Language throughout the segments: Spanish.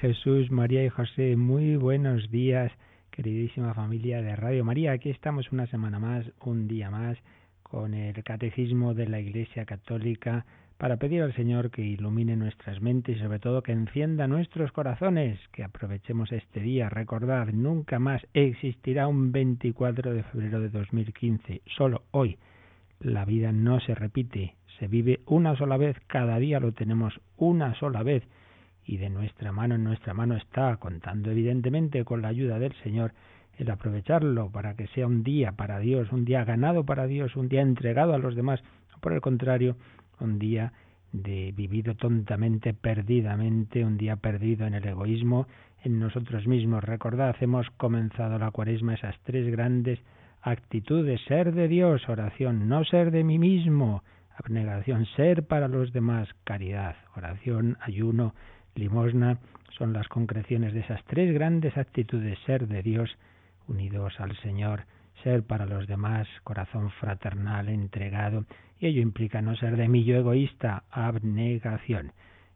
Jesús, María y José. Muy buenos días, queridísima familia de Radio María. Aquí estamos una semana más, un día más, con el Catecismo de la Iglesia Católica para pedir al Señor que ilumine nuestras mentes y sobre todo que encienda nuestros corazones, que aprovechemos este día. Recordar, nunca más existirá un 24 de febrero de 2015, solo hoy. La vida no se repite, se vive una sola vez, cada día lo tenemos una sola vez y de nuestra mano en nuestra mano está, contando evidentemente con la ayuda del Señor, el aprovecharlo para que sea un día para Dios, un día ganado para Dios, un día entregado a los demás, por el contrario, un día de vivido tontamente, perdidamente, un día perdido en el egoísmo, en nosotros mismos. Recordad, hemos comenzado la cuaresma esas tres grandes actitudes, ser de Dios, oración, no ser de mí mismo, abnegación, ser para los demás, caridad, oración, ayuno, limosna son las concreciones de esas tres grandes actitudes, ser de Dios, unidos al Señor, ser para los demás, corazón fraternal, entregado, y ello implica no ser de mí yo egoísta, abnegación.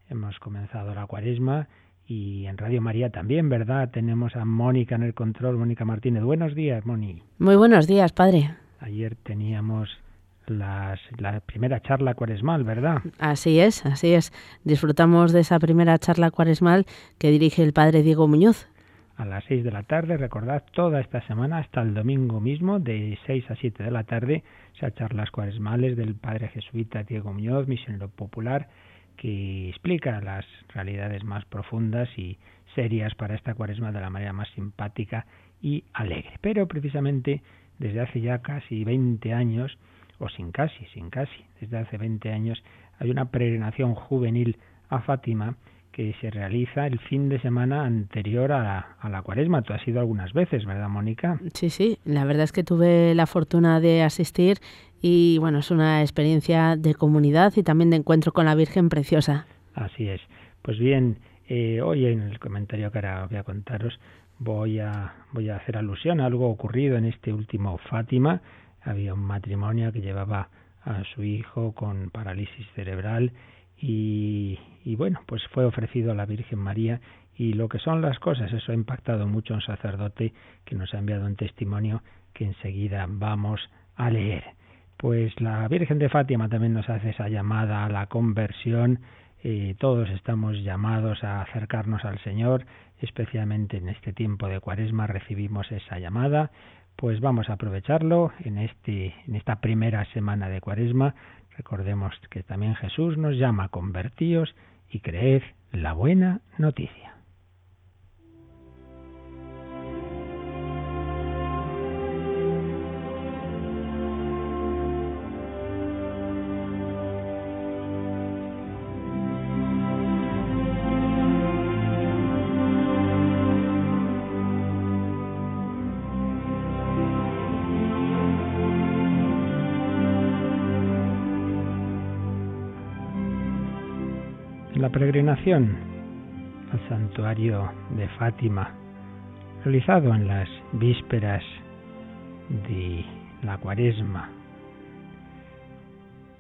Hemos comenzado la cuaresma y en Radio María también, ¿verdad? Tenemos a Mónica en el control, Mónica Martínez. Buenos días, Moni. Muy buenos días, padre. Ayer teníamos las, la primera charla cuaresmal, ¿verdad? Así es, así es. Disfrutamos de esa primera charla cuaresmal que dirige el padre Diego Muñoz. A las seis de la tarde, recordad, toda esta semana hasta el domingo mismo, de seis a siete de la tarde, esas charlas cuaresmales del padre jesuita Diego Muñoz, misionero popular, que explica las realidades más profundas y serias para esta cuaresma de la manera más simpática y alegre. Pero precisamente desde hace ya casi 20 años, o sin casi, sin casi, desde hace 20 años, hay una peregrinación juvenil a Fátima que se realiza el fin de semana anterior a la, a la cuaresma. Tú has ido algunas veces, ¿verdad, Mónica? Sí, sí, la verdad es que tuve la fortuna de asistir y bueno, es una experiencia de comunidad y también de encuentro con la Virgen preciosa. Así es. Pues bien, eh, hoy en el comentario que ahora voy a contaros voy a, voy a hacer alusión a algo ocurrido en este último Fátima, había un matrimonio que llevaba a su hijo con parálisis cerebral y, bueno, pues fue ofrecido a la Virgen María y lo que son las cosas, eso ha impactado mucho a un sacerdote que nos ha enviado un testimonio que enseguida vamos a leer. Pues la Virgen de Fátima también nos hace esa llamada a la conversión, eh, todos estamos llamados a acercarnos al Señor, especialmente en este tiempo de cuaresma recibimos esa llamada, pues vamos a aprovecharlo en, este, en esta primera semana de Cuaresma. Recordemos que también Jesús nos llama convertíos y creed la buena noticia. Peregrinación al santuario de Fátima, realizado en las vísperas de la cuaresma.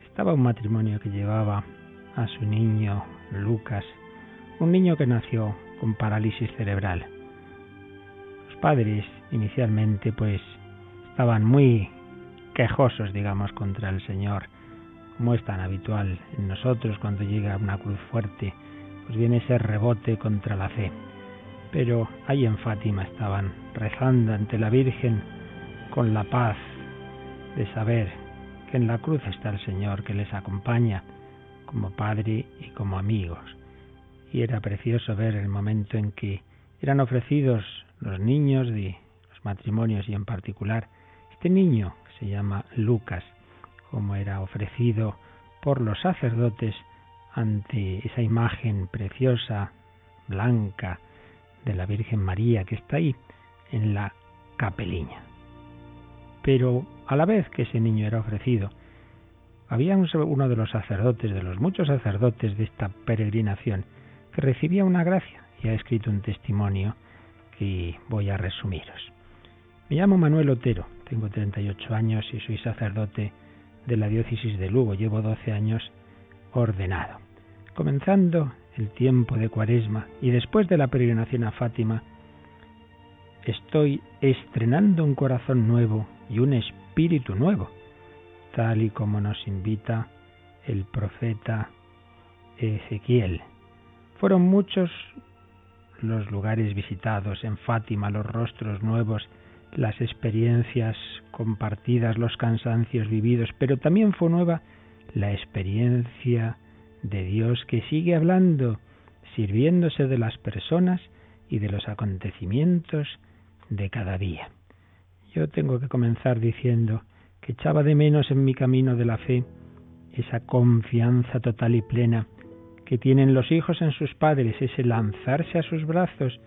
Estaba un matrimonio que llevaba a su niño Lucas, un niño que nació con parálisis cerebral. Los padres inicialmente pues estaban muy quejosos, digamos, contra el Señor como es tan habitual en nosotros cuando llega una cruz fuerte, pues viene ese rebote contra la fe. Pero ahí en Fátima estaban rezando ante la Virgen con la paz de saber que en la cruz está el Señor que les acompaña como Padre y como amigos. Y era precioso ver el momento en que eran ofrecidos los niños de los matrimonios y en particular este niño que se llama Lucas, como era ofrecido por los sacerdotes ante esa imagen preciosa, blanca, de la Virgen María que está ahí en la capeliña. Pero a la vez que ese niño era ofrecido, había uno de los sacerdotes, de los muchos sacerdotes de esta peregrinación, que recibía una gracia y ha escrito un testimonio que voy a resumiros. Me llamo Manuel Otero, tengo 38 años y soy sacerdote de la diócesis de Lugo, llevo 12 años ordenado. Comenzando el tiempo de Cuaresma y después de la peregrinación a Fátima, estoy estrenando un corazón nuevo y un espíritu nuevo, tal y como nos invita el profeta Ezequiel. Fueron muchos los lugares visitados en Fátima, los rostros nuevos, las experiencias compartidas, los cansancios vividos, pero también fue nueva la experiencia de Dios que sigue hablando, sirviéndose de las personas y de los acontecimientos de cada día. Yo tengo que comenzar diciendo que echaba de menos en mi camino de la fe esa confianza total y plena que tienen los hijos en sus padres, ese lanzarse a sus brazos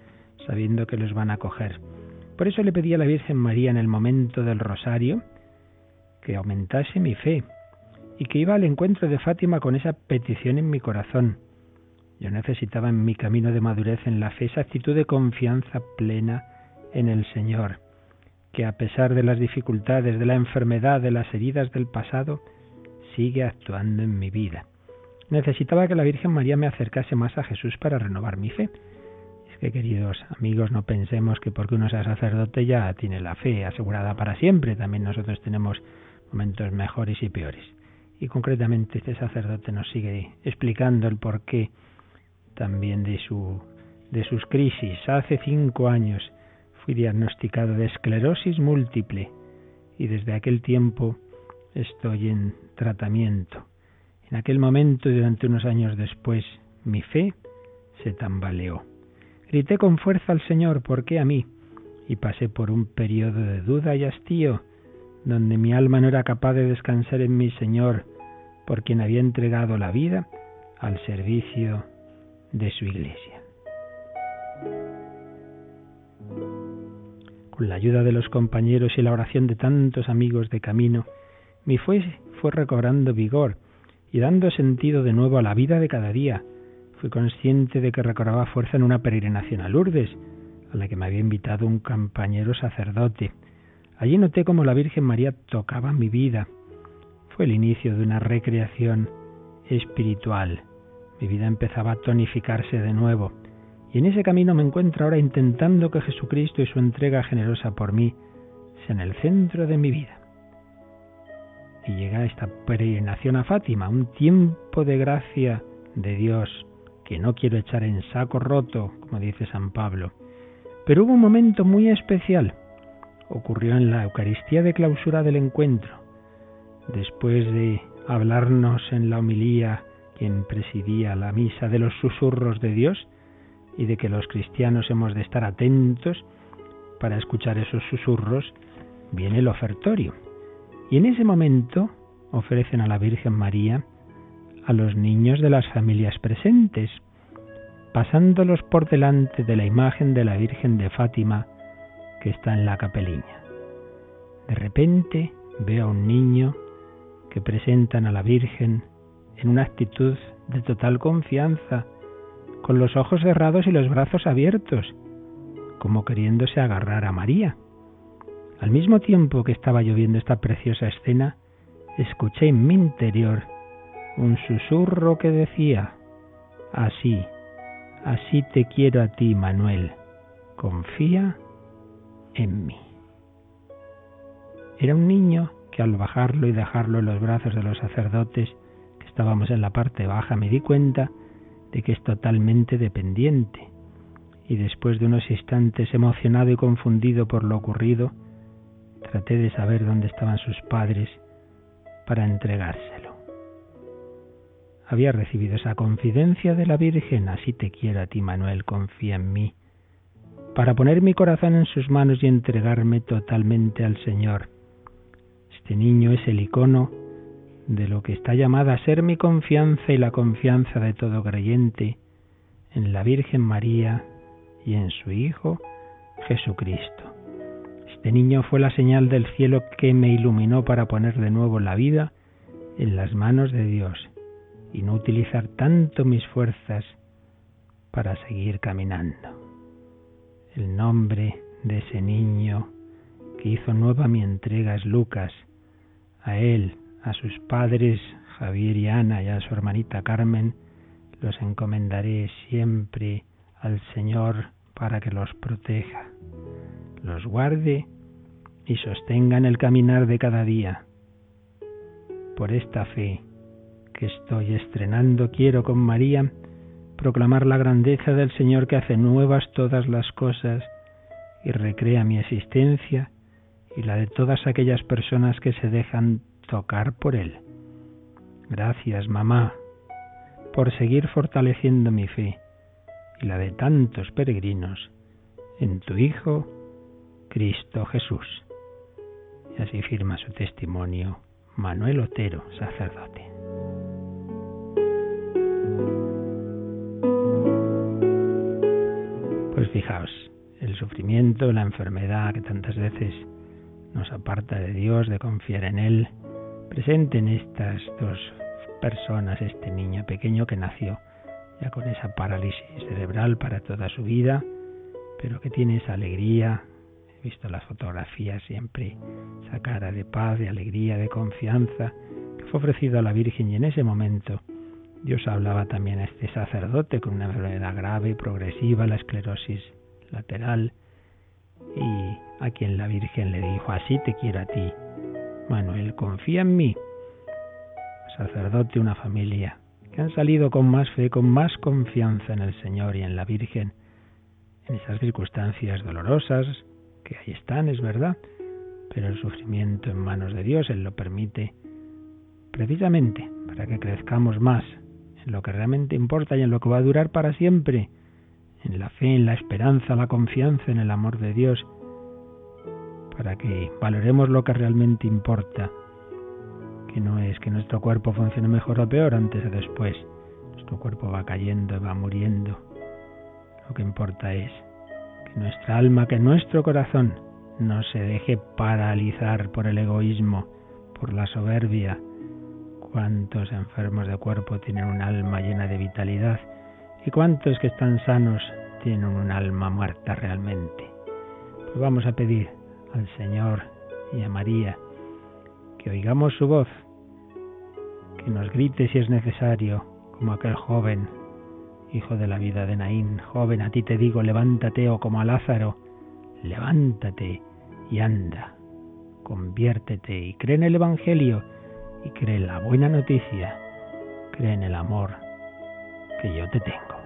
sabiendo que los van a coger. Por eso le pedí a la Virgen María en el momento del rosario que aumentase mi fe y que iba al encuentro de Fátima con esa petición en mi corazón. Yo necesitaba en mi camino de madurez en la fe esa actitud de confianza plena en el Señor, que a pesar de las dificultades, de la enfermedad, de las heridas del pasado, sigue actuando en mi vida. Necesitaba que la Virgen María me acercase más a Jesús para renovar mi fe que queridos amigos no pensemos que porque uno sea sacerdote ya tiene la fe asegurada para siempre. También nosotros tenemos momentos mejores y peores. Y concretamente este sacerdote nos sigue explicando el porqué también de su de sus crisis. Hace cinco años fui diagnosticado de esclerosis múltiple y desde aquel tiempo estoy en tratamiento. En aquel momento y durante unos años después mi fe se tambaleó. Grité con fuerza al Señor, ¿por qué a mí? Y pasé por un periodo de duda y hastío, donde mi alma no era capaz de descansar en mi Señor, por quien había entregado la vida al servicio de su iglesia. Con la ayuda de los compañeros y la oración de tantos amigos de camino, mi fe fue recobrando vigor y dando sentido de nuevo a la vida de cada día, Fui consciente de que recobraba fuerza en una peregrinación a Lourdes, a la que me había invitado un compañero sacerdote. Allí noté cómo la Virgen María tocaba mi vida. Fue el inicio de una recreación espiritual. Mi vida empezaba a tonificarse de nuevo. Y en ese camino me encuentro ahora intentando que Jesucristo y su entrega generosa por mí sean el centro de mi vida. Y llega esta peregrinación a Fátima, un tiempo de gracia de Dios que no quiero echar en saco roto, como dice San Pablo. Pero hubo un momento muy especial. Ocurrió en la Eucaristía de clausura del encuentro. Después de hablarnos en la homilía quien presidía la misa de los susurros de Dios y de que los cristianos hemos de estar atentos para escuchar esos susurros, viene el ofertorio. Y en ese momento ofrecen a la Virgen María a los niños de las familias presentes, pasándolos por delante de la imagen de la Virgen de Fátima que está en la capeliña. De repente veo a un niño que presentan a la Virgen en una actitud de total confianza, con los ojos cerrados y los brazos abiertos, como queriéndose agarrar a María. Al mismo tiempo que estaba lloviendo esta preciosa escena, escuché en mi interior un susurro que decía, así, así te quiero a ti, Manuel, confía en mí. Era un niño que al bajarlo y dejarlo en los brazos de los sacerdotes, que estábamos en la parte baja, me di cuenta de que es totalmente dependiente. Y después de unos instantes emocionado y confundido por lo ocurrido, traté de saber dónde estaban sus padres para entregárselo había recibido esa confidencia de la Virgen, así te quiero a ti, Manuel, confía en mí, para poner mi corazón en sus manos y entregarme totalmente al Señor. Este niño es el icono de lo que está llamada a ser mi confianza y la confianza de todo creyente en la Virgen María y en su Hijo Jesucristo. Este niño fue la señal del cielo que me iluminó para poner de nuevo la vida en las manos de Dios y no utilizar tanto mis fuerzas para seguir caminando. El nombre de ese niño que hizo nueva mi entrega es Lucas. A él, a sus padres Javier y Ana y a su hermanita Carmen, los encomendaré siempre al Señor para que los proteja, los guarde y sostenga en el caminar de cada día. Por esta fe que estoy estrenando, quiero con María proclamar la grandeza del Señor que hace nuevas todas las cosas y recrea mi existencia y la de todas aquellas personas que se dejan tocar por Él. Gracias, mamá, por seguir fortaleciendo mi fe y la de tantos peregrinos en tu Hijo, Cristo Jesús. Y así firma su testimonio Manuel Otero, sacerdote. Fijaos, el sufrimiento, la enfermedad que tantas veces nos aparta de Dios, de confiar en Él, presente en estas dos personas, este niño pequeño que nació ya con esa parálisis cerebral para toda su vida, pero que tiene esa alegría, he visto las fotografías siempre, esa cara de paz, de alegría, de confianza, que fue ofrecido a la Virgen y en ese momento Dios hablaba también a este sacerdote con una enfermedad grave, progresiva, la esclerosis lateral, y a quien la Virgen le dijo, así te quiero a ti, Manuel, confía en mí. Sacerdote, una familia, que han salido con más fe, con más confianza en el Señor y en la Virgen, en esas circunstancias dolorosas, que ahí están, es verdad, pero el sufrimiento en manos de Dios, Él lo permite precisamente para que crezcamos más en lo que realmente importa y en lo que va a durar para siempre, en la fe, en la esperanza, la confianza en el amor de Dios, para que valoremos lo que realmente importa, que no es que nuestro cuerpo funcione mejor o peor antes o después. Nuestro cuerpo va cayendo, va muriendo. Lo que importa es que nuestra alma, que nuestro corazón no se deje paralizar por el egoísmo, por la soberbia. Cuántos enfermos de cuerpo tienen un alma llena de vitalidad y cuántos que están sanos tienen un alma muerta realmente. Pues vamos a pedir al Señor y a María que oigamos su voz, que nos grite si es necesario, como aquel joven, hijo de la vida de Naín, joven, a ti te digo, levántate, o como a Lázaro, levántate y anda, conviértete y cree en el Evangelio y cree en la buena noticia, cree en el amor que yo te tengo.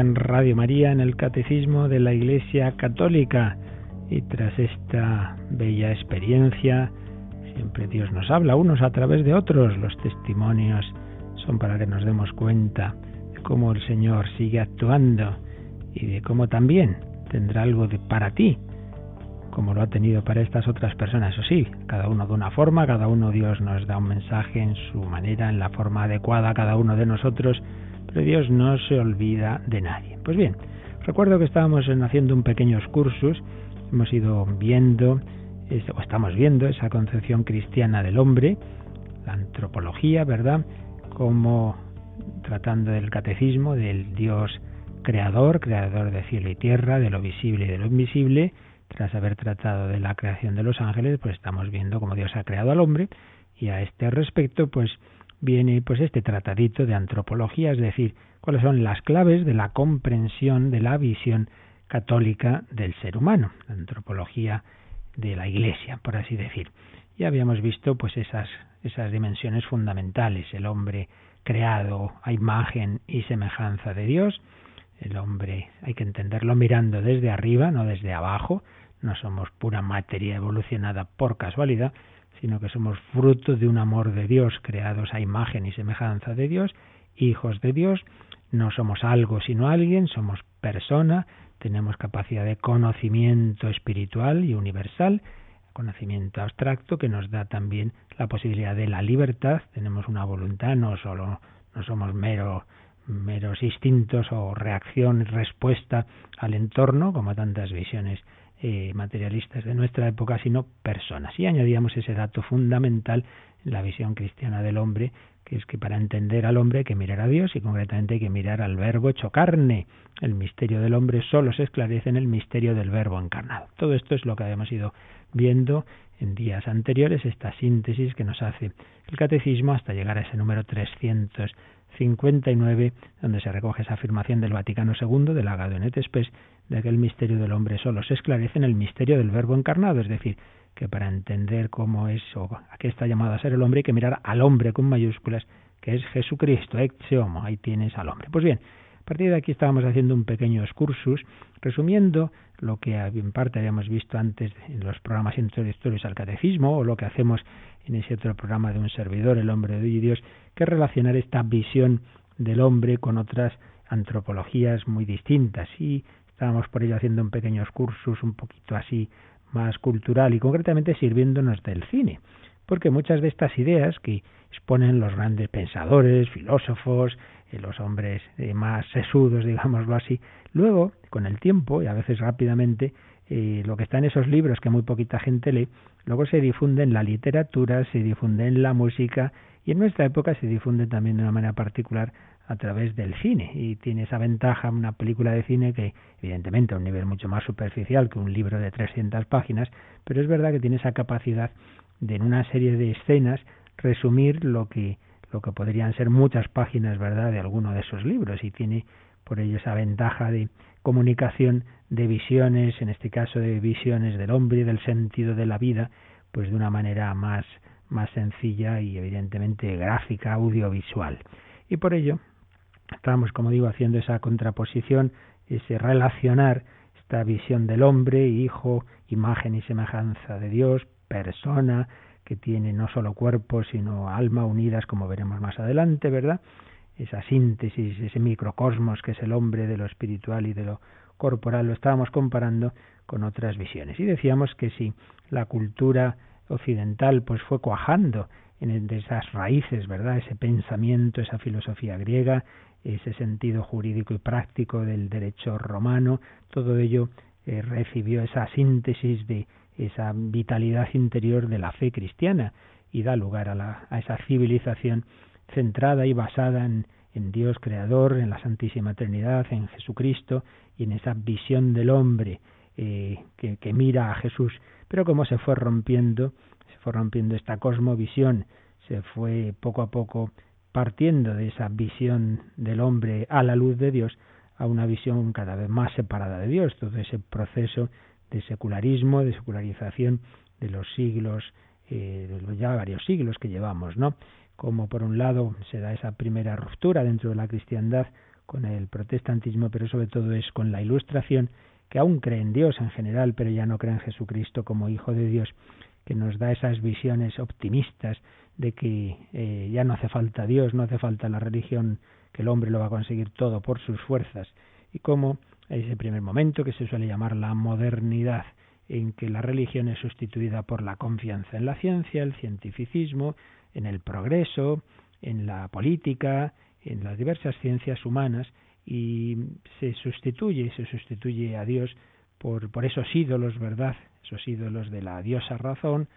En Radio María, en el Catecismo de la Iglesia Católica. Y tras esta bella experiencia, siempre Dios nos habla, unos a través de otros. Los testimonios son para que nos demos cuenta de cómo el Señor sigue actuando y de cómo también tendrá algo de para ti, como lo ha tenido para estas otras personas. Eso sí, cada uno de una forma, cada uno Dios nos da un mensaje en su manera, en la forma adecuada, cada uno de nosotros Dios no se olvida de nadie. Pues bien, recuerdo que estábamos haciendo un pequeños cursos, hemos ido viendo, o estamos viendo esa concepción cristiana del hombre, la antropología, ¿verdad? Como tratando del catecismo, del Dios creador, creador de cielo y tierra, de lo visible y de lo invisible, tras haber tratado de la creación de los ángeles, pues estamos viendo cómo Dios ha creado al hombre y a este respecto, pues viene pues este tratadito de antropología, es decir, cuáles son las claves de la comprensión de la visión católica del ser humano, la antropología de la Iglesia, por así decir. Ya habíamos visto pues esas esas dimensiones fundamentales, el hombre creado a imagen y semejanza de Dios, el hombre hay que entenderlo mirando desde arriba, no desde abajo, no somos pura materia evolucionada por casualidad, sino que somos fruto de un amor de Dios, creados a imagen y semejanza de Dios, hijos de Dios, no somos algo sino alguien, somos persona, tenemos capacidad de conocimiento espiritual y universal, conocimiento abstracto que nos da también la posibilidad de la libertad, tenemos una voluntad, no solo no somos mero meros instintos o reacción respuesta al entorno, como tantas visiones eh, materialistas de nuestra época, sino personas. Y añadíamos ese dato fundamental en la visión cristiana del hombre, que es que para entender al hombre hay que mirar a Dios y concretamente hay que mirar al verbo hecho carne. El misterio del hombre solo se esclarece en el misterio del verbo encarnado. Todo esto es lo que habíamos ido viendo en días anteriores, esta síntesis que nos hace el catecismo hasta llegar a ese número 359, donde se recoge esa afirmación del Vaticano II, del Agado en et Spes, de que el misterio del hombre solo se esclarece en el misterio del verbo encarnado, es decir, que para entender cómo es o a qué está llamado a ser el hombre hay que mirar al hombre con mayúsculas, que es Jesucristo, ex homo, ahí tienes al hombre. Pues bien, a partir de aquí estábamos haciendo un pequeño excursus, resumiendo lo que en parte habíamos visto antes en los programas introductorios al catecismo, o lo que hacemos en ese otro programa de un servidor, el hombre de Dios, que relacionar esta visión del hombre con otras antropologías muy distintas. Y estábamos por ello haciendo un pequeño excursus un poquito así más cultural y concretamente sirviéndonos del cine. Porque muchas de estas ideas que exponen los grandes pensadores, filósofos, los hombres eh, más sesudos, digámoslo así. Luego, con el tiempo, y a veces rápidamente, eh, lo que está en esos libros que muy poquita gente lee, luego se difunde en la literatura, se difunde en la música y en nuestra época se difunde también de una manera particular a través del cine y tiene esa ventaja una película de cine que evidentemente a un nivel mucho más superficial que un libro de 300 páginas, pero es verdad que tiene esa capacidad de en una serie de escenas resumir lo que lo que podrían ser muchas páginas, ¿verdad?, de alguno de esos libros y tiene por ello esa ventaja de comunicación de visiones, en este caso de visiones del hombre y del sentido de la vida, pues de una manera más más sencilla y evidentemente gráfica, audiovisual. Y por ello estamos, como digo, haciendo esa contraposición, ese relacionar esta visión del hombre, hijo, imagen y semejanza de Dios, persona, que tiene no solo cuerpo, sino alma unidas, como veremos más adelante, ¿verdad? Esa síntesis, ese microcosmos que es el hombre de lo espiritual y de lo corporal, lo estábamos comparando con otras visiones. Y decíamos que si la cultura occidental pues fue cuajando en esas raíces, ¿verdad? Ese pensamiento, esa filosofía griega, ese sentido jurídico y práctico del derecho romano, todo ello eh, recibió esa síntesis de esa vitalidad interior de la fe cristiana y da lugar a, la, a esa civilización centrada y basada en, Dios creador, en la Santísima Trinidad, en Jesucristo y en esa visión del hombre eh, que, que, mira a Jesús. Pero como se fue rompiendo, se fue rompiendo esta cosmovisión, se fue poco a poco partiendo de esa visión del hombre a la luz de Dios a una visión cada vez más separada de Dios. Todo ese proceso de secularismo, de secularización de los siglos, eh, ya varios siglos que llevamos, ¿no? Como por un lado se da esa primera ruptura dentro de la cristiandad con el protestantismo, pero sobre todo es con la ilustración, que aún cree en Dios en general, pero ya no cree en Jesucristo como Hijo de Dios, que nos da esas visiones optimistas de que eh, ya no hace falta Dios, no hace falta la religión, que el hombre lo va a conseguir todo por sus fuerzas, y como ese primer momento que se suele llamar la modernidad, en que la religión es sustituida por la confianza en la ciencia, el cientificismo, en el progreso, en la política, en las diversas ciencias humanas y se sustituye, se sustituye a Dios por, por esos ídolos, ¿verdad? Esos ídolos de la diosa razón,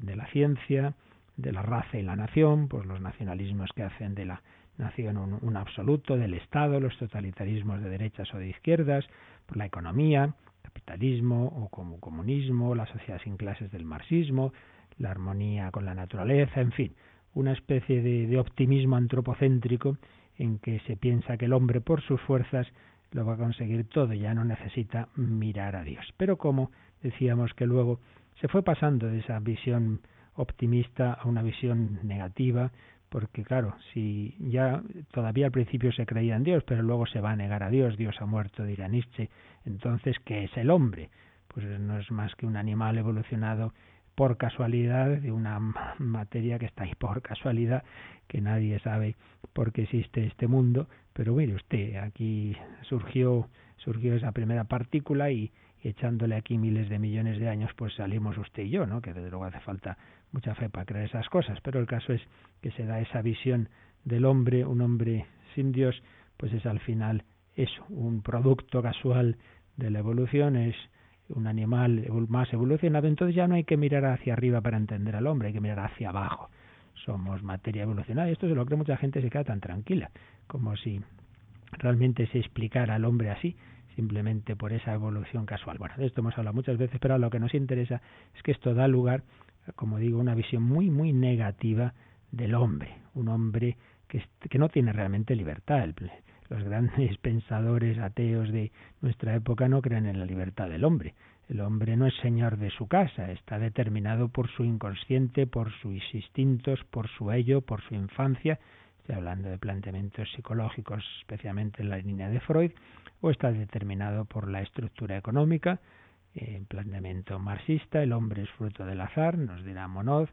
de la ciencia, de la raza y la nación, pues los nacionalismos que hacen de la nación un, absoluto, del Estado, los totalitarismos de derechas o de izquierdas, por la economía, capitalismo o como comunismo, la sociedad sin clases del marxismo, la armonía con la naturaleza, en fin, una especie de, de optimismo antropocéntrico en que se piensa que el hombre por sus fuerzas lo va a conseguir todo, ya no necesita mirar a Dios. Pero como decíamos que luego se fue pasando de esa visión optimista a una visión negativa, porque claro, si ya todavía al principio se creía en Dios, pero luego se va a negar a Dios, Dios ha muerto, dirá Nietzsche, entonces, ¿qué es el hombre? Pues no es más que un animal evolucionado por casualidad de una materia que está ahí por casualidad, que nadie sabe por qué existe este mundo, pero mire usted, aquí surgió surgió esa primera partícula y, echándole aquí miles de millones de años, pues salimos usted y yo, ¿no? Que desde luego hace falta mucha fe para creer esas cosas, pero el caso es que se da esa visión del hombre, un hombre sin Dios, pues es al final eso, un producto casual de la evolución, es un animal más evolucionado, entonces ya no hay que mirar hacia arriba para entender al hombre, hay que mirar hacia abajo. Somos materia evolucionada y esto se lo cree mucha gente se queda tan tranquila, como si realmente se explicara al hombre así, simplemente por esa evolución casual. Bueno, de esto hemos hablado muchas veces, pero lo que nos interesa es que esto da lugar, como digo, a una visión muy, muy negativa del hombre, un hombre que, no tiene realmente libertad. El, los grandes pensadores ateos de nuestra época no creen en la libertad del hombre. El hombre no es señor de su casa, está determinado por su inconsciente, por sus instintos, por su ello, por su infancia. Estoy hablando de planteamientos psicológicos, especialmente en la línea de Freud, o está determinado por la estructura económica, en planteamiento marxista, el hombre es fruto del azar, nos dirá Monod,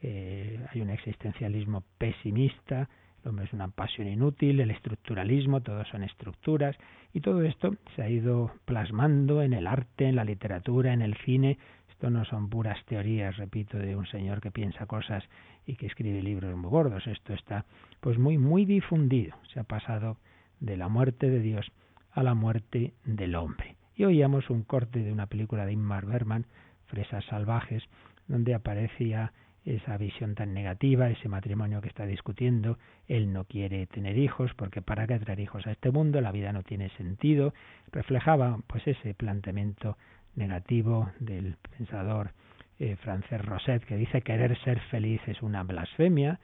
eh, hay un existencialismo pesimista, el hombre es una pasión inútil, el estructuralismo, todos son estructuras, y todo esto se ha ido plasmando en el arte, en la literatura, en el cine. Esto no son puras teorías, repito, de un señor que piensa cosas y que escribe libros muy gordos. Esto está pues muy, muy difundido. Se ha pasado de la muerte de Dios a la muerte del hombre. Y oíamos un corte de una película de Ingmar Bergman, Fresas Salvajes, donde aparecía esa visión tan negativa, ese matrimonio que está discutiendo, él no quiere tener hijos porque para qué traer hijos a este mundo, la vida no tiene sentido, reflejaba pues ese planteamiento negativo del pensador eh, francés Rosset que dice querer ser feliz es una blasfemia,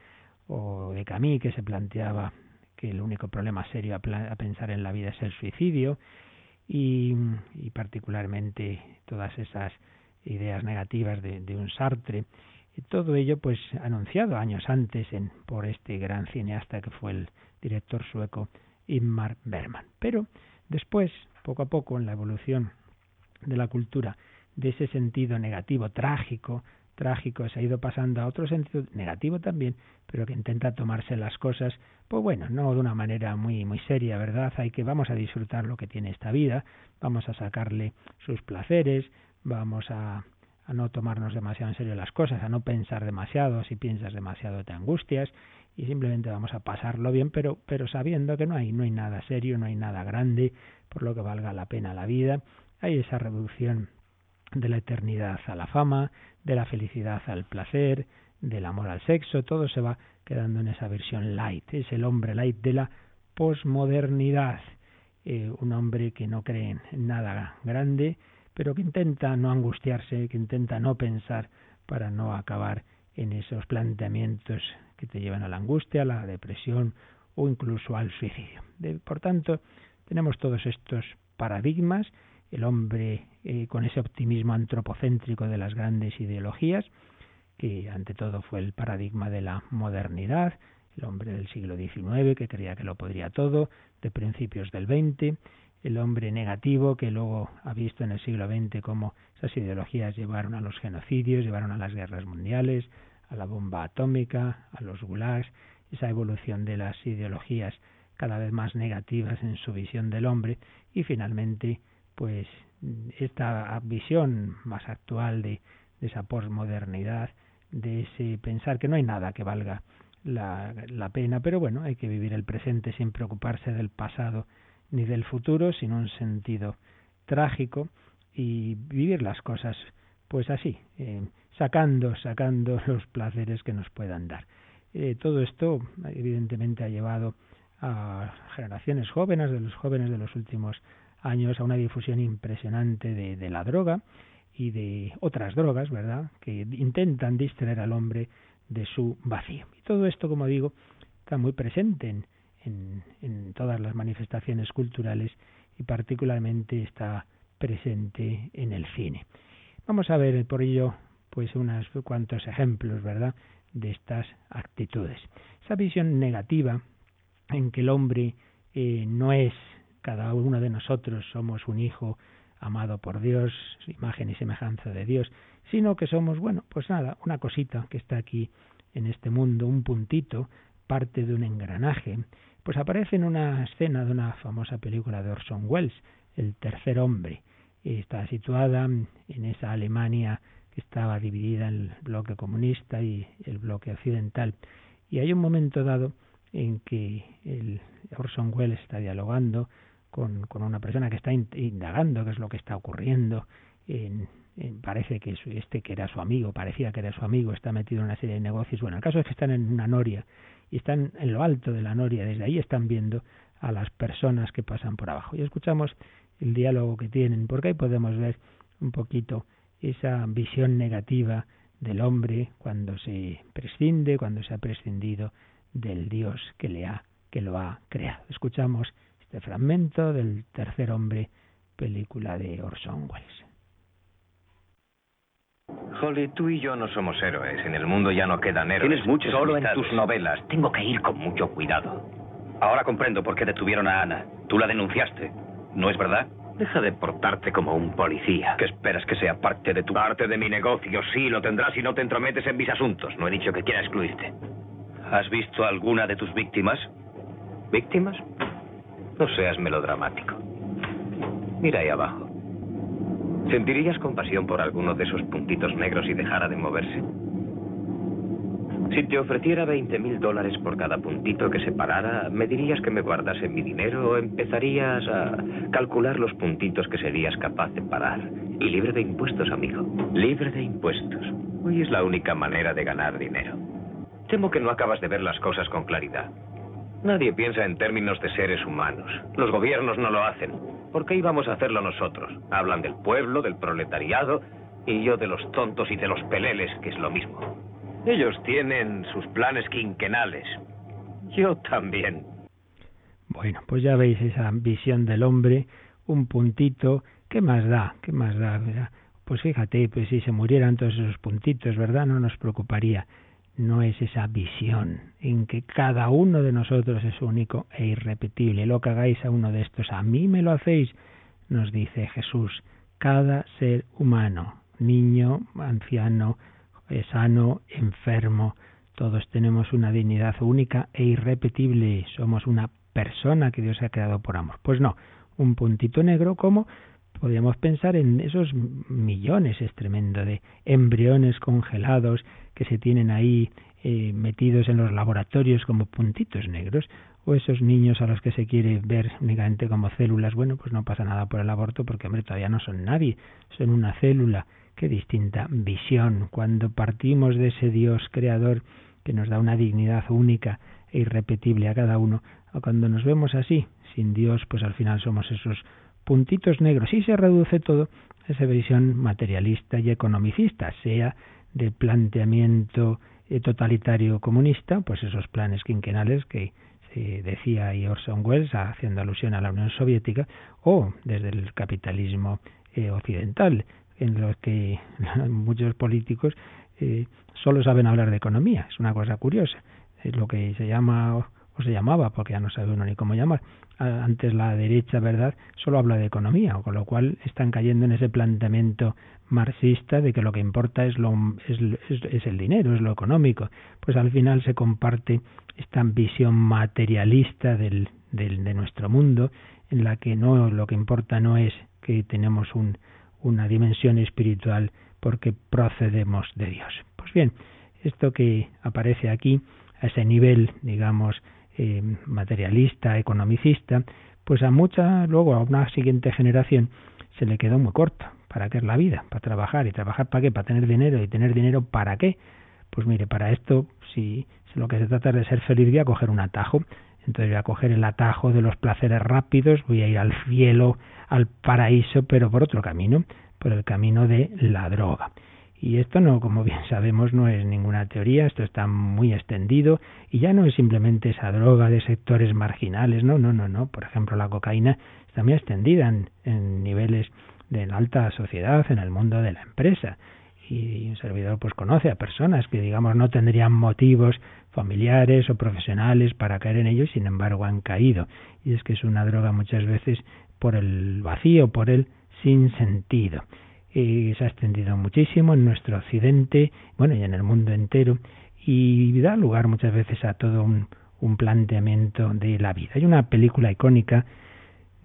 o de Camille que se planteaba que el único problema serio a, pensar en la vida es el suicidio, y, y particularmente todas esas ideas negativas de, de un Sartre y todo ello, pues, anunciado años antes en, por este gran cineasta que fue el director sueco Ingmar Bergman. Pero después, poco a poco, en la evolución de la cultura, de ese sentido negativo, trágico, trágico, se ha ido pasando a otro sentido negativo también, pero que intenta tomarse las cosas, pues bueno, no de una manera muy muy seria, ¿verdad? Hay que vamos a disfrutar lo que tiene esta vida, vamos a sacarle sus placeres, vamos a a no tomarnos demasiado en serio las cosas, a no pensar demasiado, si piensas demasiado te angustias y simplemente vamos a pasarlo bien, pero pero sabiendo que no hay no hay nada serio, no hay nada grande por lo que valga la pena la vida. Hay esa reducción de la eternidad a la fama, de la felicidad al placer, del amor al sexo, todo se va quedando en esa versión light, es el hombre light de la posmodernidad, eh, un hombre que no cree en nada grande, pero que intenta no angustiarse, que intenta no pensar para no acabar en esos planteamientos que te llevan a la angustia, a la depresión o incluso al suicidio. por tanto, tenemos todos estos paradigmas, el hombre eh, con ese optimismo antropocéntrico de las grandes ideologías, que ante todo fue el paradigma de la modernidad, el hombre del siglo XIX que creía que lo podría todo, de principios del XX, el hombre negativo que luego ha visto en el siglo XX cómo esas ideologías llevaron a los genocidios, llevaron a las guerras mundiales, a la bomba atómica, a los gulags, esa evolución de las ideologías cada vez más negativas en su visión del hombre. Y finalmente pues esta visión más actual de, esa posmodernidad, de ese pensar que no hay nada que valga la pena, pero bueno, hay que vivir el presente sin preocuparse del pasado ni del futuro, sino un sentido trágico, y vivir las cosas pues así, eh, sacando, sacando los placeres que nos puedan dar. Eh, todo esto evidentemente ha llevado a generaciones jóvenes, de los jóvenes de los últimos años, a una difusión impresionante de, de la droga y de otras drogas, ¿verdad?, que intentan distraer al hombre de su vacío. Y todo esto, como digo, está muy presente en, en, todas las manifestaciones culturales y particularmente está presente en el cine. Vamos a ver por ello pues unos cuantos ejemplos, ¿verdad?, de estas actitudes. Esa visión negativa en que el hombre eh, no es cada uno de nosotros somos un hijo amado por Dios, imagen y semejanza de Dios, sino que somos, bueno, pues nada, una cosita que está aquí en este mundo, un puntito, parte de un engranaje, pues aparece en una escena de una famosa película de Orson Welles, El tercer hombre. Está situada en esa Alemania que estaba dividida en el bloque comunista y el bloque occidental. Y hay un momento dado en que el Orson Welles está dialogando con, una persona que está indagando qué es lo que está ocurriendo. En, parece que este que era su amigo, parecía que era su amigo, está metido en una serie de negocios. Bueno, el caso es que están en una noria y están en lo alto de la noria, desde ahí están viendo a las personas que pasan por abajo. Y escuchamos el diálogo que tienen, porque ahí podemos ver un poquito esa visión negativa del hombre cuando se prescinde, cuando se ha prescindido del Dios que le ha, que lo ha creado. Escuchamos este fragmento del Tercer Hombre, película de Orson Welles. Holly, tú y yo no somos héroes. En el mundo ya no quedan héroes. Tienes muchos Solo en tus novelas. Tengo que ir con mucho cuidado. Ahora comprendo por qué detuvieron a Ana. Tú la denunciaste. ¿No es verdad? Deja de portarte como un policía. ¿Qué esperas que sea parte de tu... Parte de mi negocio, sí, lo tendrás si no te entrometes en mis asuntos. No he dicho que quiera excluirte. ¿Has visto alguna de tus víctimas? ¿Víctimas? No seas melodramático. Mira ahí abajo. ¿Sentirías compasión por alguno de esos puntitos negros y dejara de moverse? Si te ofreciera 20 mil dólares por cada puntito que se parara, ¿me dirías que me guardase mi dinero o empezarías a calcular los puntitos que serías capaz de parar? Y libre de impuestos, amigo. Libre de impuestos. Hoy es la única manera de ganar dinero. Temo que no acabas de ver las cosas con claridad. Nadie piensa en términos de seres humanos. Los gobiernos no lo hacen. ¿Por qué íbamos a hacerlo nosotros? Hablan del pueblo, del proletariado, y yo de los tontos y de los peleles, que es lo mismo. Ellos tienen sus planes quinquenales. Yo también. Bueno, pues ya veis esa visión del hombre, un puntito, ¿qué más da? ¿Qué más da? Pues fíjate, pues si se murieran todos esos puntitos, ¿verdad? No nos preocuparía no es esa visión en que cada uno de nosotros es único e irrepetible. Lo que hagáis a uno de estos, a mí me lo hacéis, nos dice Jesús. Cada ser humano, niño, anciano, eh, sano, enfermo, todos tenemos una dignidad única e irrepetible. Somos una persona que Dios ha creado por amor. Pues no, un puntito negro como podríamos pensar en esos millones, es tremendo, de embriones congelados que se tienen ahí eh, metidos en los laboratorios como puntitos negros, o esos niños a los que se quiere ver únicamente como células, bueno, pues no pasa nada por el aborto porque, hombre, todavía no son nadie, son una célula. Qué distinta visión. Cuando partimos de ese Dios creador que nos da una dignidad única e irrepetible a cada uno, o cuando nos vemos así, sin Dios, pues al final somos esos puntitos negros y se reduce todo a esa visión materialista y economicista, sea de planteamiento eh, totalitario comunista, pues esos planes quinquenales que se decía y Orson Welles haciendo alusión a la Unión Soviética, o desde el capitalismo eh, occidental, en los que muchos políticos eh, solo saben hablar de economía. Es una cosa curiosa. Es lo que se llama o se llamaba, porque ya no sabe uno ni cómo llamar, antes la derecha, ¿verdad?, solo habla de economía, con lo cual están cayendo en ese planteamiento marxista de que lo que importa es, lo, es, es, el dinero, es lo económico. Pues al final se comparte esta visión materialista del, del, de nuestro mundo, en la que no lo que importa no es que tenemos un, una dimensión espiritual porque procedemos de Dios. Pues bien, esto que aparece aquí, a ese nivel, digamos, eh, materialista, economicista, pues a mucha, luego a una siguiente generación se le quedó muy corto. ¿Para qué es la vida? Para trabajar. ¿Y trabajar para qué? Para tener dinero. ¿Y tener dinero para qué? Pues mire, para esto, si, lo que se trata es de ser feliz, voy a coger un atajo. Entonces voy a coger el atajo de los placeres rápidos, voy a ir al cielo, al paraíso, pero por otro camino, por el camino de la droga. Y esto no, como bien sabemos, no es ninguna teoría, esto está muy extendido y ya no es simplemente esa droga de sectores marginales, no, no, no, no. Por ejemplo, la cocaína está muy extendida en, en niveles de alta sociedad, en el mundo de la empresa. Y un servidor pues conoce a personas que digamos no tendrían motivos familiares o profesionales para caer en ello y sin embargo han caído. Y es que es una droga muchas veces por el vacío, por el sin sentido y se ha extendido muchísimo en nuestro occidente, bueno, y en el mundo entero, y da lugar muchas veces a todo un, un planteamiento de la vida. Hay una película icónica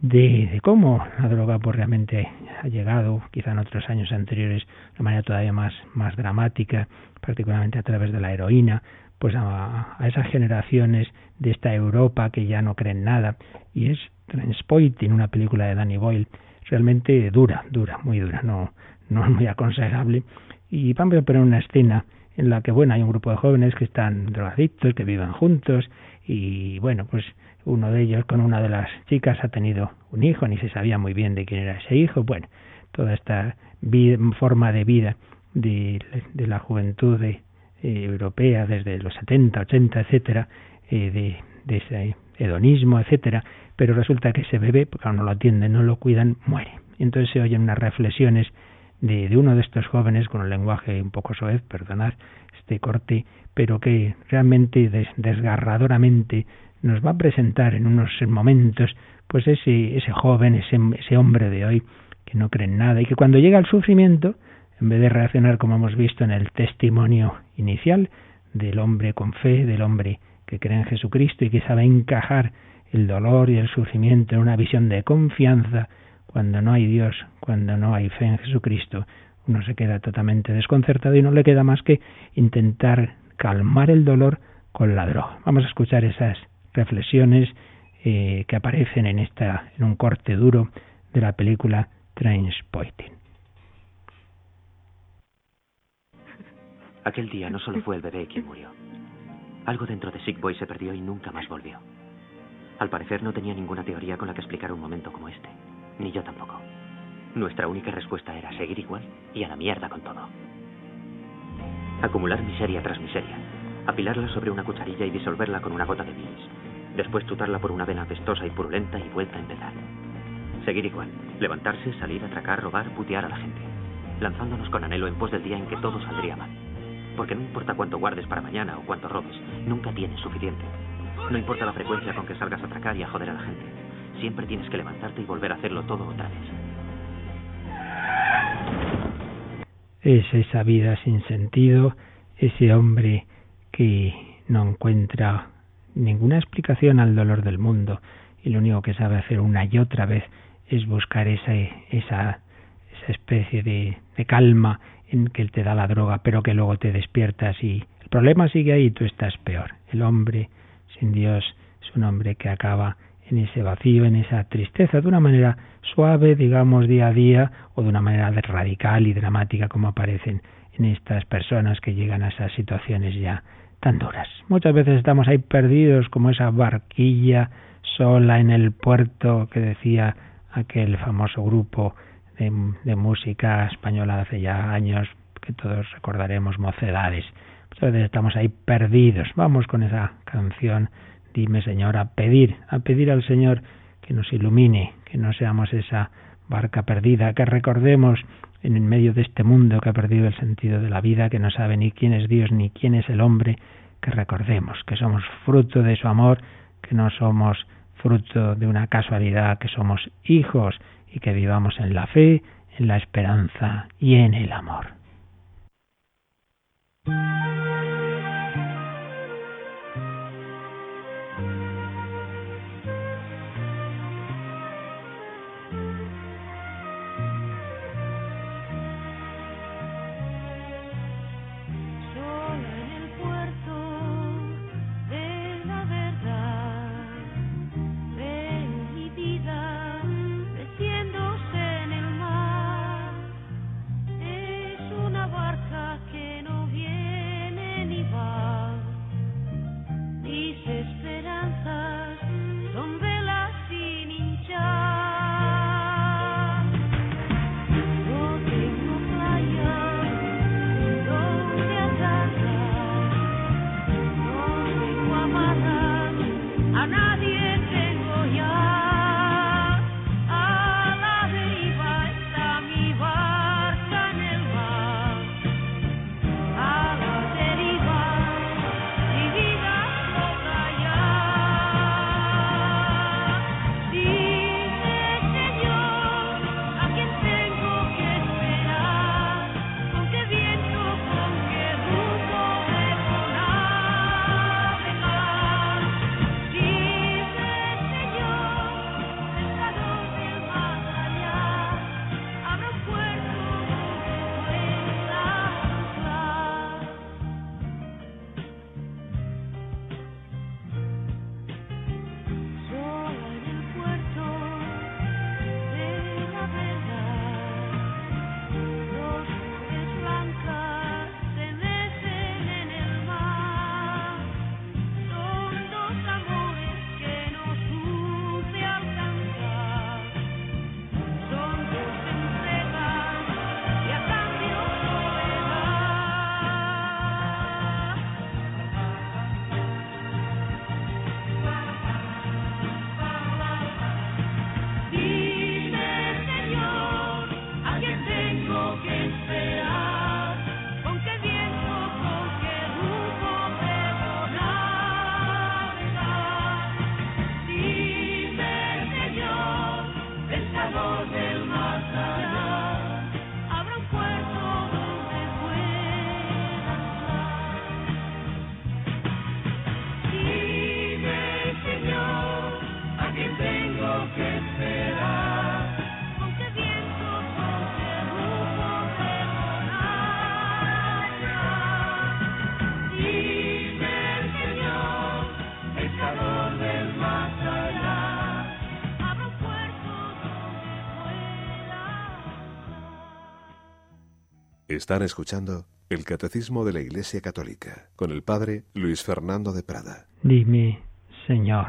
de, cómo la droga pues realmente ha llegado, quizá en otros años anteriores, de manera todavía más, más dramática, particularmente a través de la heroína, pues a, a, esas generaciones de esta Europa que ya no creen nada, y es Transpoiting, una película de Danny Boyle, realmente dura, dura, muy dura, no, no es muy aconsejable. Y vamos a poner una escena en la que, bueno, hay un grupo de jóvenes que están drogadictos, que viven juntos, y bueno, pues uno de ellos con una de las chicas ha tenido un hijo, ni se sabía muy bien de quién era ese hijo, bueno, toda esta forma de vida de, la juventud eh, europea desde los 70, 80, etcétera, eh, de, de ese hedonismo, etcétera, pero resulta que ese bebé, porque no lo atienden, no lo cuidan, muere. Entonces se oyen unas reflexiones de, de uno de estos jóvenes con un lenguaje un poco soez, perdonad este corte, pero que realmente desgarradoramente nos va a presentar en unos momentos pues ese, ese joven, ese, ese hombre de hoy que no cree en nada y que cuando llega al sufrimiento, en vez de reaccionar como hemos visto en el testimonio inicial del hombre con fe, del hombre que cree en Jesucristo y que sabe encajar el dolor y el sufrimiento en una visión de confianza, cuando no hay Dios, cuando no hay fe en Jesucristo, uno se queda totalmente desconcertado y no le queda más que intentar calmar el dolor con la droga. Vamos a escuchar esas reflexiones eh, que aparecen en esta en un corte duro de la película Trainspotting. Aquel día no solo fue el bebé quien murió. Algo dentro de Sick Boy se perdió y nunca más volvió. Al parecer no tenía ninguna teoría con la que explicar un momento como este. Ni yo tampoco. Nuestra única respuesta era seguir igual y a la mierda con todo. Acumular miseria tras miseria. Apilarla sobre una cucharilla y disolverla con una gota de bilis. Después chutarla por una vena apestosa y purulenta y vuelta a empezar. Seguir igual. Levantarse, salir, atracar, robar, putear a la gente. Lanzándonos con anhelo en pos del día en que todo saldría mal. Porque no importa cuánto guardes para mañana o cuánto robes, nunca tienes suficiente. No importa la frecuencia con que salgas a atracar y a joder a la gente. Siempre tienes que levantarte y volver a hacerlo todo otra vez. Es esa vida sin sentido, ese hombre que no encuentra ninguna explicación al dolor del mundo y lo único que sabe hacer una y otra vez es buscar esa, esa, esa especie de, de calma en que él te da la droga, pero que luego te despiertas y el problema sigue ahí y tú estás peor. El hombre sin Dios es un hombre que acaba en ese vacío, en esa tristeza, de una manera suave, digamos, día a día, o de una manera radical y dramática como aparecen en estas personas que llegan a esas situaciones ya tan duras. Muchas veces estamos ahí perdidos como esa barquilla sola en el puerto que decía aquel famoso grupo de, música española hace ya años que todos recordaremos mocedades. Veces estamos ahí perdidos. Vamos con esa canción Dime, Señor, a pedir, a pedir al Señor que nos ilumine, que no seamos esa barca perdida, que recordemos en el medio de este mundo que ha perdido el sentido de la vida, que no sabe ni quién es Dios ni quién es el hombre, que recordemos que somos fruto de su amor, que no somos fruto de una casualidad, que somos hijos y que vivamos en la fe, en la esperanza y en el amor. Están escuchando el Catecismo de la Iglesia Católica con el Padre Luis Fernando de Prada. Dime, Señor,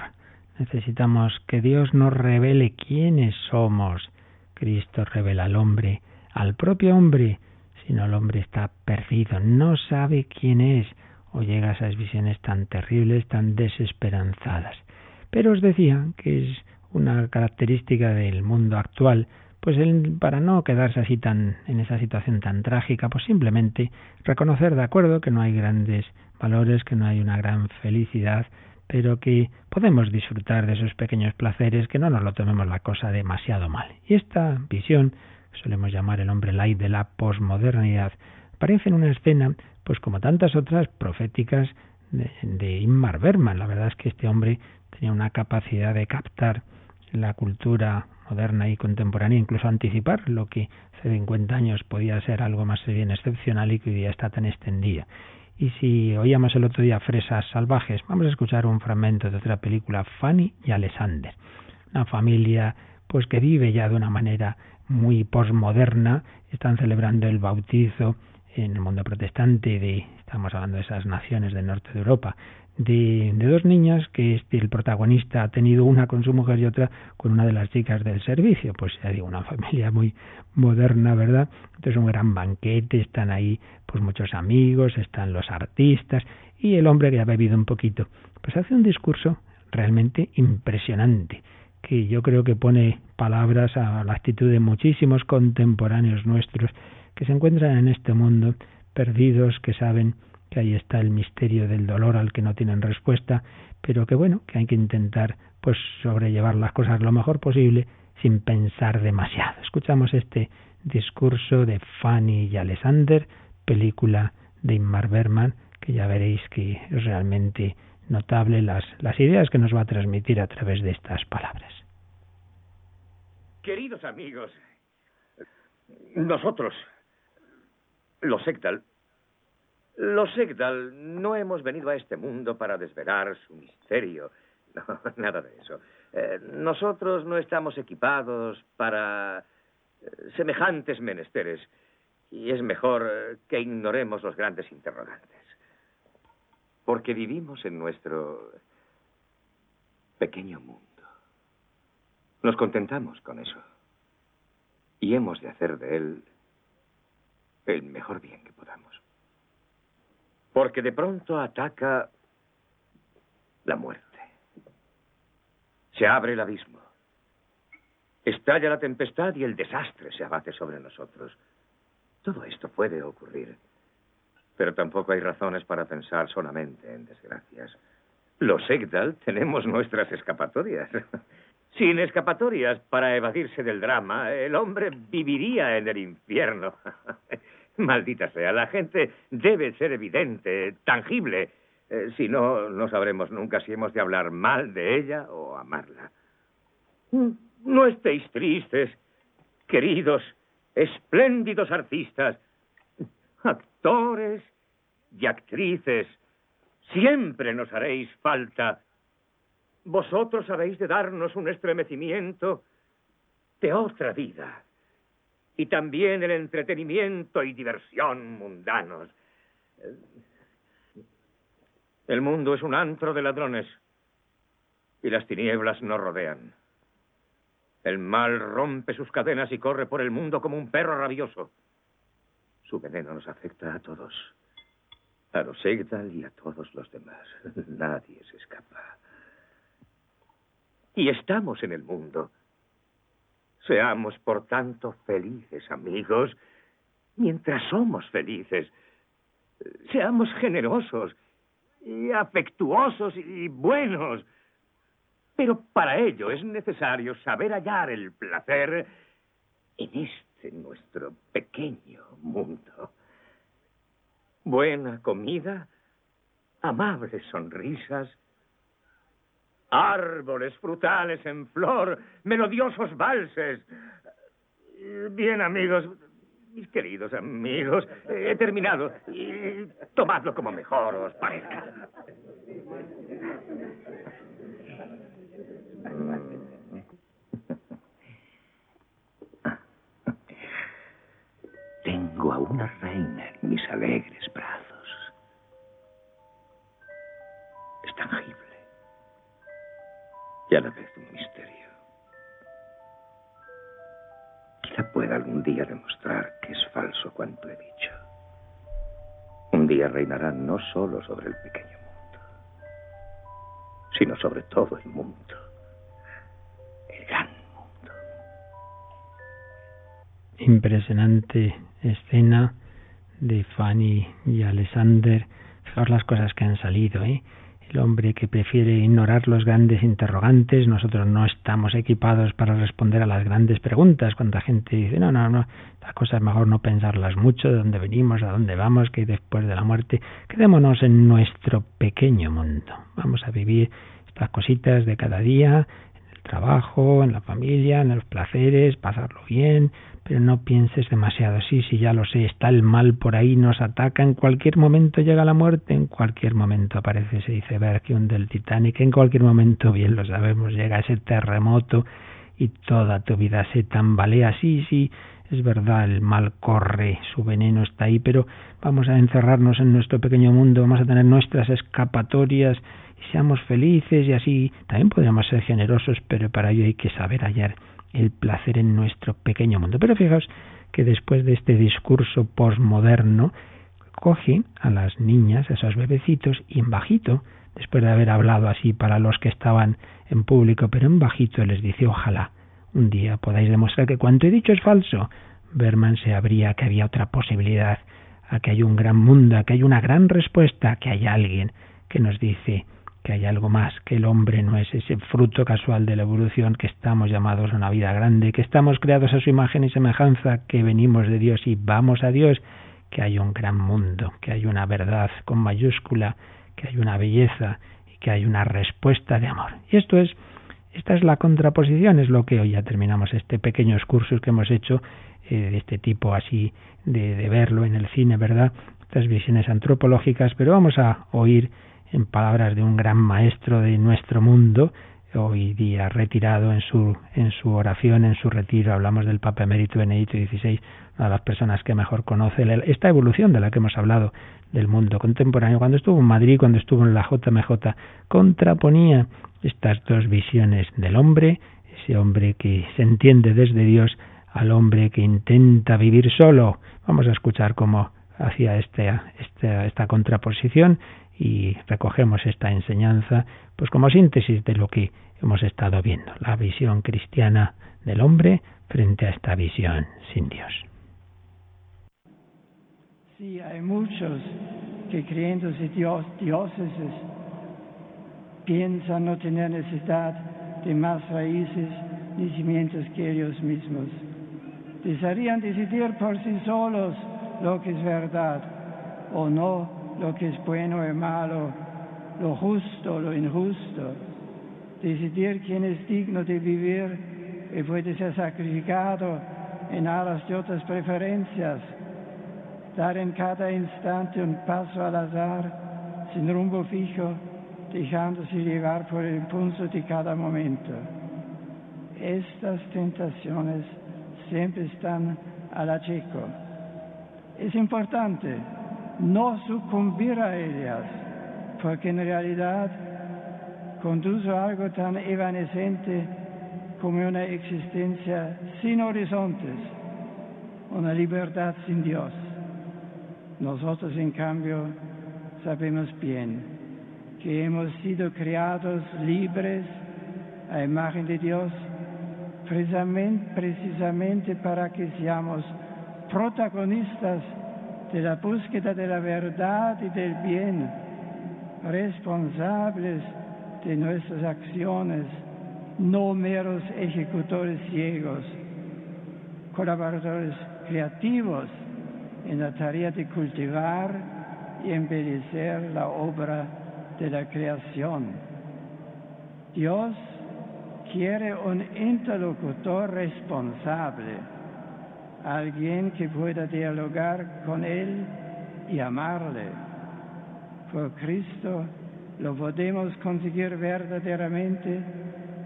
necesitamos que Dios nos revele quiénes somos. Cristo revela al hombre, al propio hombre, si no el hombre está perdido, no sabe quién es o llega a esas visiones tan terribles, tan desesperanzadas. Pero os decía que es una característica del mundo actual pues él, para no quedarse así tan en esa situación tan trágica, pues simplemente reconocer de acuerdo que no hay grandes valores, que no hay una gran felicidad, pero que podemos disfrutar de esos pequeños placeres, que no nos lo tomemos la cosa demasiado mal. Y esta visión, que solemos llamar el hombre light de la posmodernidad, aparece en una escena, pues como tantas otras proféticas de, de Inmar Berman. La verdad es que este hombre tenía una capacidad de captar la cultura moderna y contemporánea, incluso anticipar lo que hace 50 años podía ser algo más bien excepcional y que hoy día está tan extendida. Y si oíamos el otro día Fresas Salvajes, vamos a escuchar un fragmento de otra película, Fanny y Alexander. Una familia pues que vive ya de una manera muy posmoderna, están celebrando el bautizo en el mundo protestante de, estamos hablando de esas naciones del norte de Europa, de, dos niñas que este, el protagonista ha tenido una con su mujer y otra con una de las chicas del servicio. Pues ya digo, una familia muy moderna, ¿verdad? Entonces un gran banquete, están ahí pues muchos amigos, están los artistas y el hombre que ha bebido un poquito, pues hace un discurso realmente impresionante que yo creo que pone palabras a la actitud de muchísimos contemporáneos nuestros que se encuentran en este mundo perdidos, que saben que ahí está el misterio del dolor al que no tienen respuesta, pero que bueno, que hay que intentar pues sobrellevar las cosas lo mejor posible sin pensar demasiado. Escuchamos este discurso de Fanny y Alexander, película de Inmar Berman, que ya veréis que es realmente notable las, las ideas que nos va a transmitir a través de estas palabras. Queridos amigos, nosotros, los los Egdal no hemos venido a este mundo para desvelar su misterio. No, nada de eso. Eh, nosotros no estamos equipados para eh, semejantes menesteres y es mejor eh, que ignoremos los grandes interrogantes. Porque vivimos en nuestro pequeño mundo. Nos contentamos con eso. Y hemos de hacer de él el mejor bien que podamos. Porque de pronto ataca la muerte. Se abre el abismo. Estalla la tempestad y el desastre se abate sobre nosotros. Todo esto puede ocurrir. Pero tampoco hay razones para pensar solamente en desgracias. Los Egdal tenemos nuestras escapatorias. Sin escapatorias para evadirse del drama, el hombre viviría en el infierno. Maldita sea, la gente debe ser evidente, tangible. Eh, si no, no sabremos nunca si hemos de hablar mal de ella o amarla. No estéis tristes, queridos, espléndidos artistas, actores y actrices. Siempre nos haréis falta. Vosotros habéis de darnos un estremecimiento de otra vida y también el entretenimiento y diversión mundanos. El mundo es un antro de ladrones y las tinieblas nos rodean. El mal rompe sus cadenas y corre por el mundo como un perro rabioso. Su veneno nos afecta a todos, a los Egdal y a todos los demás. Nadie se escapa. Y estamos en el mundo Seamos, por tanto, felices, amigos, mientras somos felices. Seamos generosos y afectuosos y buenos. Pero para ello es necesario saber hallar el placer en este nuestro pequeño mundo. Buena comida, amables sonrisas, árboles frutales en flor, melodiosos valses. Bien, amigos, mis queridos amigos, he terminado. Tomadlo como mejor os parezca. Tengo a una reina en mis alegres brazos. Están y a la vez un misterio. Quizá pueda algún día demostrar que es falso cuanto he dicho. Un día reinará no solo sobre el pequeño mundo, sino sobre todo el mundo, el gran mundo. Impresionante escena de Fanny y Alexander. Fijaos las cosas que han salido, ¿eh? El hombre que prefiere ignorar los grandes interrogantes. Nosotros no estamos equipados para responder a las grandes preguntas. Cuando la gente dice, no, no, no, la cosa es mejor no pensarlas mucho, de dónde venimos, a dónde vamos, que después de la muerte. Quedémonos en nuestro pequeño mundo. Vamos a vivir estas cositas de cada día, en el trabajo, en la familia, en los placeres, pasarlo bien, pero no pienses demasiado. Sí, sí, ya lo sé, está el mal por ahí, nos ataca, en cualquier momento llega la muerte, en cualquier momento aparece ese iceberg que hunde el Titanic, en cualquier momento, bien lo sabemos, llega ese terremoto y toda tu vida se tambalea. Sí, sí, es verdad, el mal corre, su veneno está ahí, pero vamos a encerrarnos en nuestro pequeño mundo, vamos a tener nuestras escapatorias y seamos felices y así también podríamos ser generosos, pero para ello hay que saber hallar el placer en nuestro pequeño mundo. Pero fijaos que después de este discurso posmoderno, coge a las niñas, a esos bebecitos, y en bajito, después de haber hablado así para los que estaban en público, pero en bajito les dice, ojalá un día podáis demostrar que cuanto he dicho es falso. Berman se abría que había otra posibilidad, a que hay un gran mundo, a que hay una gran respuesta, que hay alguien que nos dice que hay algo más, que el hombre no es ese fruto casual de la evolución, que estamos llamados a una vida grande, que estamos creados a su imagen y semejanza, que venimos de Dios y vamos a Dios, que hay un gran mundo, que hay una verdad con mayúscula, que hay una belleza y que hay una respuesta de amor. Y esto es, esta es la contraposición, es lo que hoy ya terminamos este pequeño excursus que hemos hecho eh, de este tipo así de, de verlo en el cine, ¿verdad? Estas visiones antropológicas, pero vamos a oír en palabras de un gran maestro de nuestro mundo, hoy día retirado en su, en su oración, en su retiro, hablamos del Papa Emérito Benedicto XVI, una de las personas que mejor conoce esta evolución de la que hemos hablado del mundo contemporáneo. Cuando estuvo en Madrid, cuando estuvo en la JMJ, contraponía estas dos visiones del hombre, ese hombre que se entiende desde Dios, al hombre que intenta vivir solo. Vamos a escuchar cómo hacía esta, esta, esta contraposición y recogemos esta enseñanza pues como síntesis de lo que hemos estado viendo, la visión cristiana del hombre frente a esta visión sin Dios. Sí, hay muchos que creyéndose Dios, dioses piensan no tener necesidad de más raíces ni cimientos que ellos mismos. Desearían decidir por sí solos lo que es verdad o no lo que es bueno y malo, lo justo, lo injusto, decidir quién es digno de vivir y puede ser sacrificado en aras de otras preferencias, dar en cada instante un paso al azar, sin rumbo fijo, dejándose llevar por el impulso de cada momento. Estas tentaciones siempre están al acheco. Es importante no sucumbir a ellas, porque en realidad conduce a algo tan evanescente como una existencia sin horizontes, una libertad sin Dios. Nosotros, en cambio, sabemos bien que hemos sido creados libres a imagen de Dios, precisamente, precisamente para que seamos protagonistas de la búsqueda de la verdad y del bien, responsables de nuestras acciones, no meros ejecutores ciegos, colaboradores creativos en la tarea de cultivar y embellecer la obra de la creación. Dios quiere un interlocutor responsable alguien que pueda dialogar con Él y amarle. Por Cristo lo podemos conseguir verdaderamente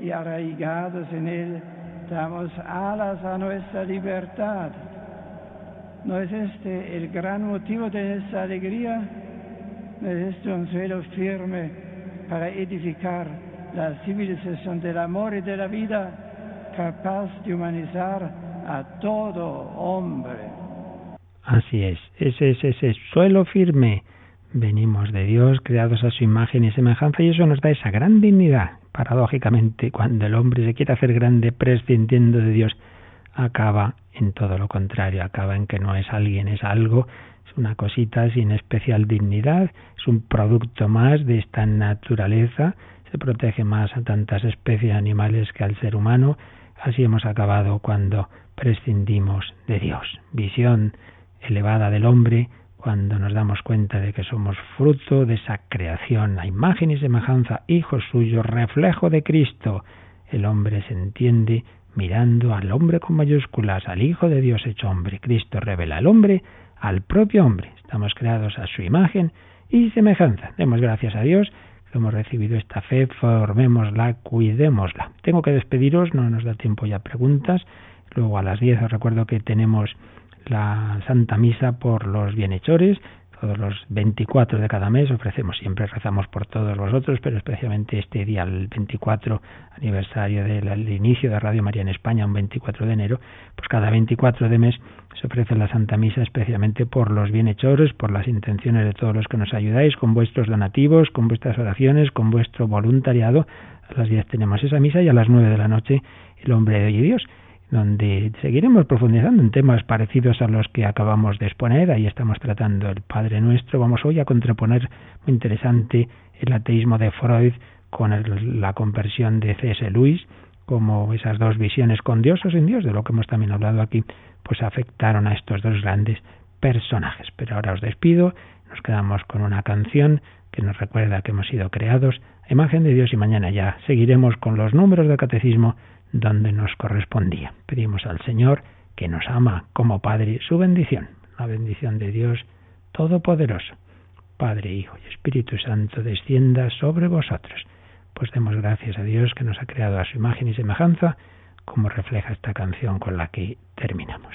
y arraigados en Él damos alas a nuestra libertad. ¿No es este el gran motivo de nuestra alegría? ¿No es este un suelo firme para edificar la civilización del amor y de la vida capaz de humanizar a todo hombre. Así es, ese es ese suelo firme. Venimos de Dios, creados a su imagen y semejanza, y eso nos da esa gran dignidad. Paradójicamente, cuando el hombre se quiere hacer grande prescindiendo de Dios, acaba en todo lo contrario, acaba en que no es alguien, es algo, es una cosita sin especial dignidad, es un producto más de esta naturaleza, se protege más a tantas especies animales que al ser humano, así hemos acabado cuando prescindimos de Dios. Visión elevada del hombre cuando nos damos cuenta de que somos fruto de esa creación, la imagen y semejanza, hijos suyos, reflejo de Cristo. El hombre se entiende mirando al hombre con mayúsculas, al Hijo de Dios hecho hombre. Cristo revela al hombre al propio hombre. Estamos creados a su imagen y semejanza. Demos gracias a Dios que hemos recibido esta fe, formémosla, cuidémosla. Tengo que despediros, no nos da tiempo ya preguntas. Luego a las 10 os recuerdo que tenemos la Santa Misa por los bienhechores. Todos los 24 de cada mes ofrecemos, siempre rezamos por todos vosotros, pero especialmente este día, el 24 aniversario del inicio de Radio María en España, un 24 de enero, pues cada 24 de mes se ofrece la Santa Misa especialmente por los bienhechores, por las intenciones de todos los que nos ayudáis, con vuestros donativos, con vuestras oraciones, con vuestro voluntariado. A las 10 tenemos esa misa y a las 9 de la noche el hombre de Dios donde seguiremos profundizando en temas parecidos a los que acabamos de exponer. Ahí estamos tratando el Padre Nuestro. Vamos hoy a contraponer muy interesante el ateísmo de Freud con la conversión de C.S. Lewis, como esas dos visiones con Dios o sin Dios, de lo que hemos también hablado aquí, pues afectaron a estos dos grandes personajes. Pero ahora os despido, nos quedamos con una canción que nos recuerda que hemos sido creados a imagen de Dios y mañana ya seguiremos con los números del catecismo donde nos correspondía. Pedimos al Señor, que nos ama como Padre, su bendición, la bendición de Dios Todopoderoso. Padre, Hijo y Espíritu Santo, descienda sobre vosotros. Pues demos gracias a Dios que nos ha creado a su imagen y semejanza, como refleja esta canción con la que terminamos.